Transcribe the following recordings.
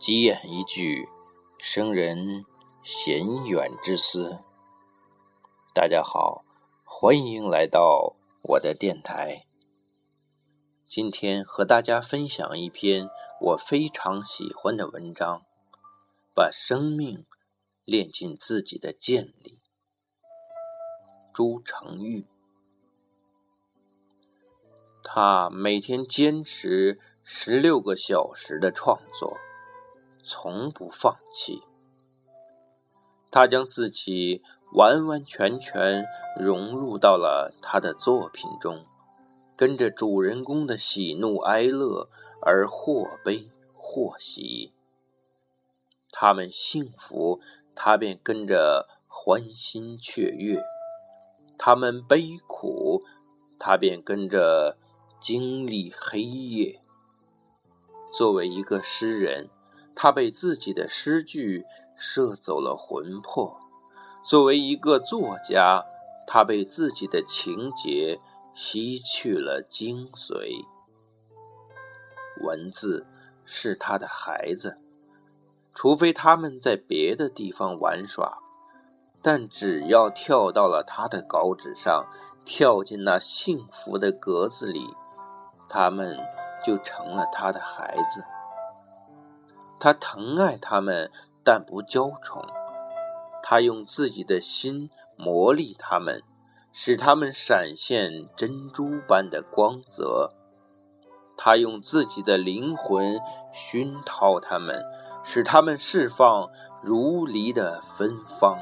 吉言一句，生人闲远之思。大家好，欢迎来到我的电台。今天和大家分享一篇我非常喜欢的文章，把生命练进自己的剑里。朱成玉。他每天坚持十六个小时的创作，从不放弃。他将自己完完全全融入到了他的作品中，跟着主人公的喜怒哀乐而或悲或喜。他们幸福，他便跟着欢欣雀跃；他们悲苦，他便跟着。经历黑夜。作为一个诗人，他被自己的诗句摄走了魂魄；作为一个作家，他被自己的情节吸去了精髓。文字是他的孩子，除非他们在别的地方玩耍，但只要跳到了他的稿纸上，跳进那幸福的格子里。他们就成了他的孩子，他疼爱他们，但不娇宠。他用自己的心磨砺他们，使他们闪现珍珠般的光泽。他用自己的灵魂熏陶他们，使他们释放如梨的芬芳。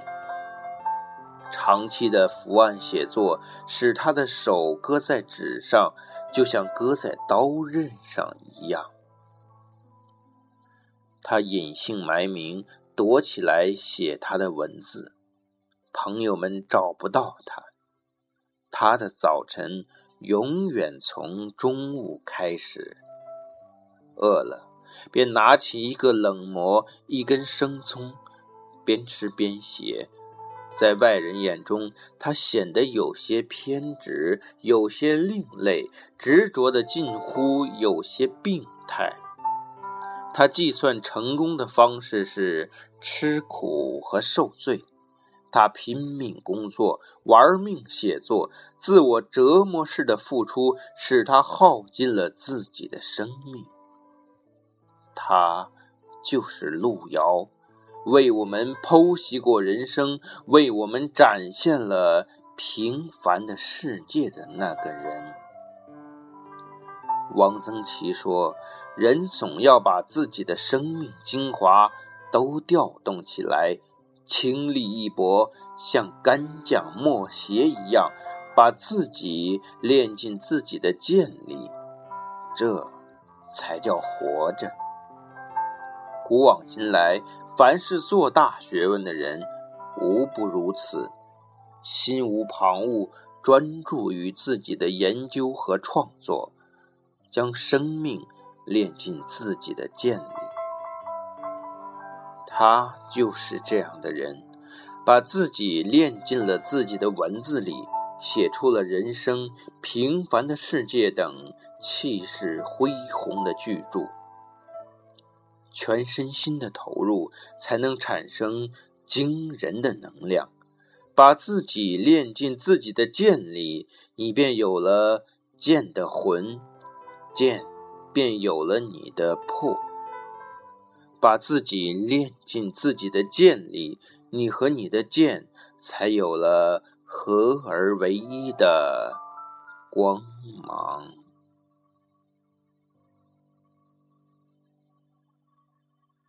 长期的伏案写作，使他的手搁在纸上。就像搁在刀刃上一样，他隐姓埋名，躲起来写他的文字，朋友们找不到他。他的早晨永远从中午开始，饿了便拿起一个冷馍，一根生葱，边吃边写。在外人眼中，他显得有些偏执，有些另类，执着的近乎有些病态。他计算成功的方式是吃苦和受罪。他拼命工作，玩命写作，自我折磨式的付出使他耗尽了自己的生命。他就是路遥。为我们剖析过人生，为我们展现了平凡的世界的那个人。汪曾祺说：“人总要把自己的生命精华都调动起来，倾力一搏，像干将莫邪一样，把自己练进自己的剑里，这才叫活着。”古往今来。凡是做大学问的人，无不如此，心无旁骛，专注于自己的研究和创作，将生命练进自己的剑里。他就是这样的人，把自己练进了自己的文字里，写出了人生、平凡的世界等气势恢宏的巨著。全身心的投入，才能产生惊人的能量。把自己练进自己的剑里，你便有了剑的魂，剑便有了你的魄。把自己练进自己的剑里，你和你的剑才有了合而为一的光芒。